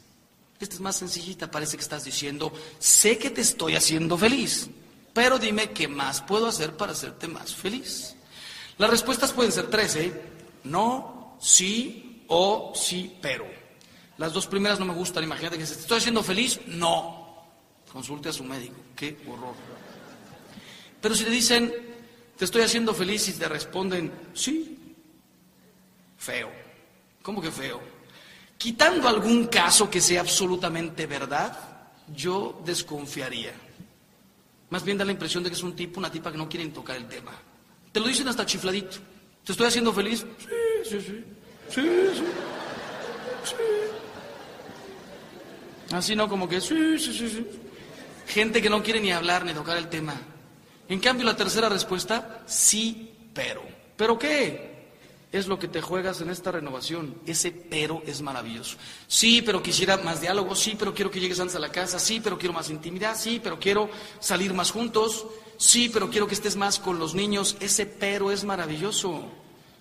Esta es más sencillita, parece que estás diciendo, sé que te estoy haciendo feliz, pero dime qué más puedo hacer para hacerte más feliz. Las respuestas pueden ser tres, ¿eh? No, sí o sí, pero. Las dos primeras no me gustan, imagínate que te estoy haciendo feliz, no. Consulte a su médico, qué horror. Pero si te dicen, te estoy haciendo feliz y te responden, sí, Feo. ¿Cómo que feo? Quitando algún caso que sea absolutamente verdad, yo desconfiaría. Más bien da la impresión de que es un tipo, una tipa que no quieren tocar el tema. Te lo dicen hasta chifladito. ¿Te estoy haciendo feliz? Sí, sí, sí. Sí, sí. Sí. Así no, como que sí, sí, sí, sí. Gente que no quiere ni hablar ni tocar el tema. En cambio, la tercera respuesta, sí, pero. ¿Pero qué? Es lo que te juegas en esta renovación. Ese pero es maravilloso. Sí, pero quisiera más diálogo. Sí, pero quiero que llegues antes a la casa. Sí, pero quiero más intimidad. Sí, pero quiero salir más juntos. Sí, pero quiero que estés más con los niños. Ese pero es maravilloso.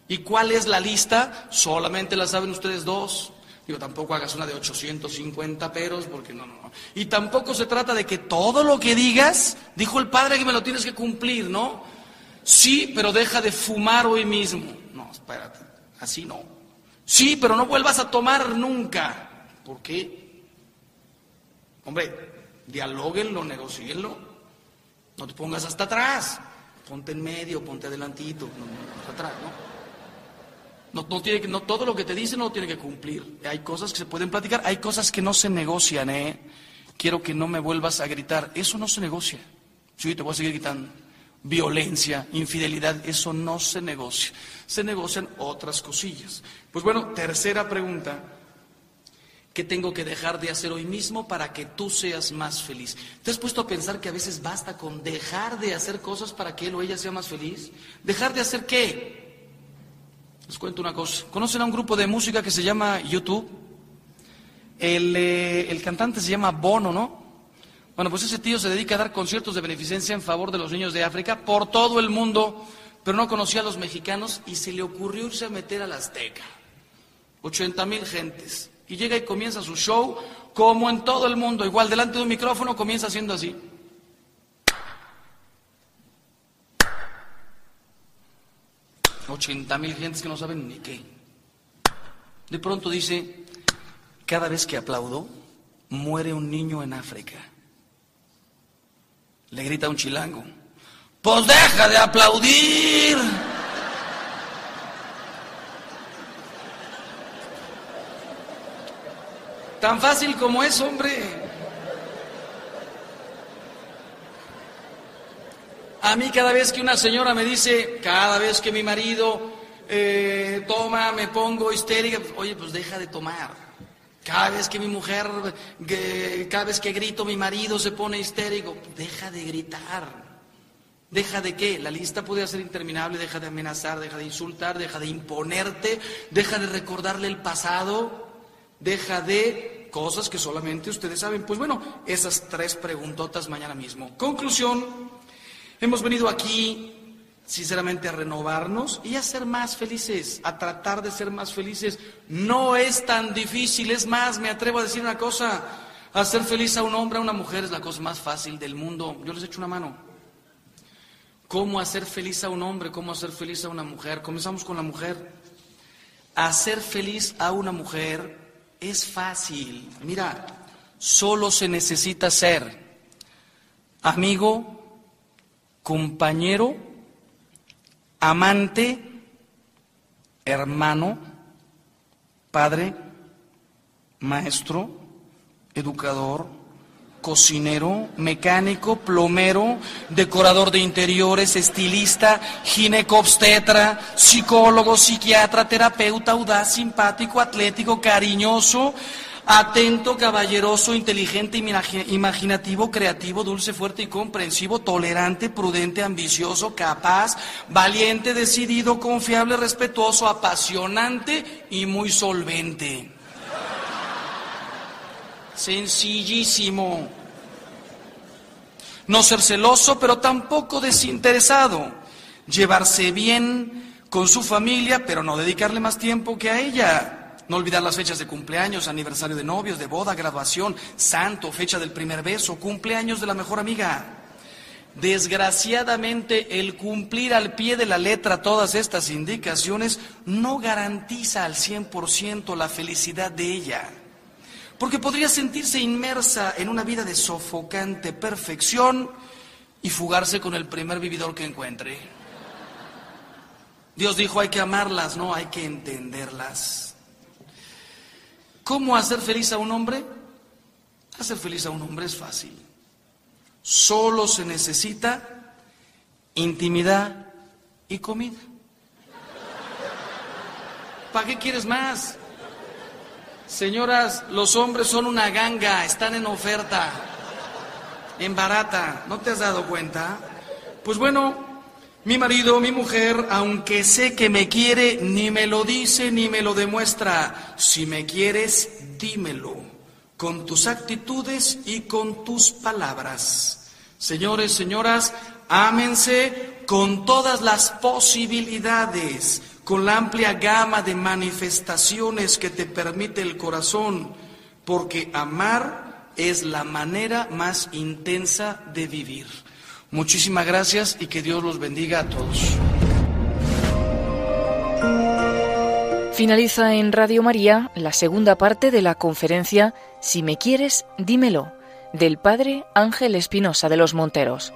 ¿Y cuál es la lista? Solamente la saben ustedes dos. Digo, tampoco hagas una de 850 peros, porque no, no, no. Y tampoco se trata de que todo lo que digas, dijo el padre que me lo tienes que cumplir, ¿no? Sí, pero deja de fumar hoy mismo. No, espérate, así no. Sí, pero no vuelvas a tomar nunca. ¿Por qué? Hombre, dialóguenlo, negocienlo. No te pongas hasta atrás. Ponte en medio, ponte adelantito, no, hasta atrás, ¿no? No, tiene que, no todo lo que te dicen no lo tiene que cumplir. Hay cosas que se pueden platicar, hay cosas que no se negocian, ¿eh? Quiero que no me vuelvas a gritar. Eso no se negocia. Sí, te voy a seguir gritando violencia, infidelidad, eso no se negocia. Se negocian otras cosillas. Pues bueno, tercera pregunta. ¿Qué tengo que dejar de hacer hoy mismo para que tú seas más feliz? ¿Te has puesto a pensar que a veces basta con dejar de hacer cosas para que él o ella sea más feliz? ¿Dejar de hacer qué? Les cuento una cosa. ¿Conocen a un grupo de música que se llama YouTube? El, eh, el cantante se llama Bono, ¿no? Bueno, pues ese tío se dedica a dar conciertos de beneficencia en favor de los niños de África por todo el mundo, pero no conocía a los mexicanos y se le ocurrió irse a meter a la Azteca. 80 mil gentes. Y llega y comienza su show como en todo el mundo. Igual delante de un micrófono comienza haciendo así. Ochenta mil gentes que no saben ni qué. De pronto dice, cada vez que aplaudo, muere un niño en África. Le grita un chilango. Pues deja de aplaudir. Tan fácil como es, hombre. A mí cada vez que una señora me dice, cada vez que mi marido eh, toma, me pongo histérica, oye, pues deja de tomar. Cada vez que mi mujer, cada vez que grito, mi marido se pone histérico. Deja de gritar. ¿Deja de qué? La lista puede ser interminable, deja de amenazar, deja de insultar, deja de imponerte, deja de recordarle el pasado, deja de cosas que solamente ustedes saben. Pues bueno, esas tres preguntotas mañana mismo. Conclusión, hemos venido aquí sinceramente a renovarnos y a ser más felices, a tratar de ser más felices. No es tan difícil, es más, me atrevo a decir una cosa, hacer feliz a un hombre, a una mujer es la cosa más fácil del mundo. Yo les echo una mano. ¿Cómo hacer feliz a un hombre? ¿Cómo hacer feliz a una mujer? Comenzamos con la mujer. Hacer feliz a una mujer es fácil. Mira, solo se necesita ser amigo, compañero, amante, hermano, padre, maestro, educador, cocinero, mecánico, plomero, decorador de interiores, estilista, ginecobstetra, psicólogo, psiquiatra, terapeuta, audaz, simpático, atlético, cariñoso, atento, caballeroso, inteligente, imaginativo, creativo, dulce, fuerte y comprensivo, tolerante, prudente, ambicioso, capaz, valiente, decidido, confiable, respetuoso, apasionante y muy solvente. Sencillísimo. No ser celoso, pero tampoco desinteresado. Llevarse bien con su familia, pero no dedicarle más tiempo que a ella. No olvidar las fechas de cumpleaños, aniversario de novios, de boda, graduación, santo, fecha del primer beso, cumpleaños de la mejor amiga. Desgraciadamente, el cumplir al pie de la letra todas estas indicaciones no garantiza al 100% la felicidad de ella, porque podría sentirse inmersa en una vida de sofocante perfección y fugarse con el primer vividor que encuentre. Dios dijo hay que amarlas, no hay que entenderlas. ¿Cómo hacer feliz a un hombre? Hacer feliz a un hombre es fácil. Solo se necesita intimidad y comida. ¿Para qué quieres más? Señoras, los hombres son una ganga, están en oferta, en barata. ¿No te has dado cuenta? Pues bueno, mi marido, mi mujer, aunque sé que me quiere, ni me lo dice ni me lo demuestra. Si me quieres, dímelo, con tus actitudes y con tus palabras. Señores, señoras, ámense con todas las posibilidades, con la amplia gama de manifestaciones que te permite el corazón, porque amar es la manera más intensa de vivir. Muchísimas gracias y que Dios los bendiga a todos. Finaliza en Radio María la segunda parte de la conferencia Si me quieres, dímelo, del Padre Ángel Espinosa de los Monteros.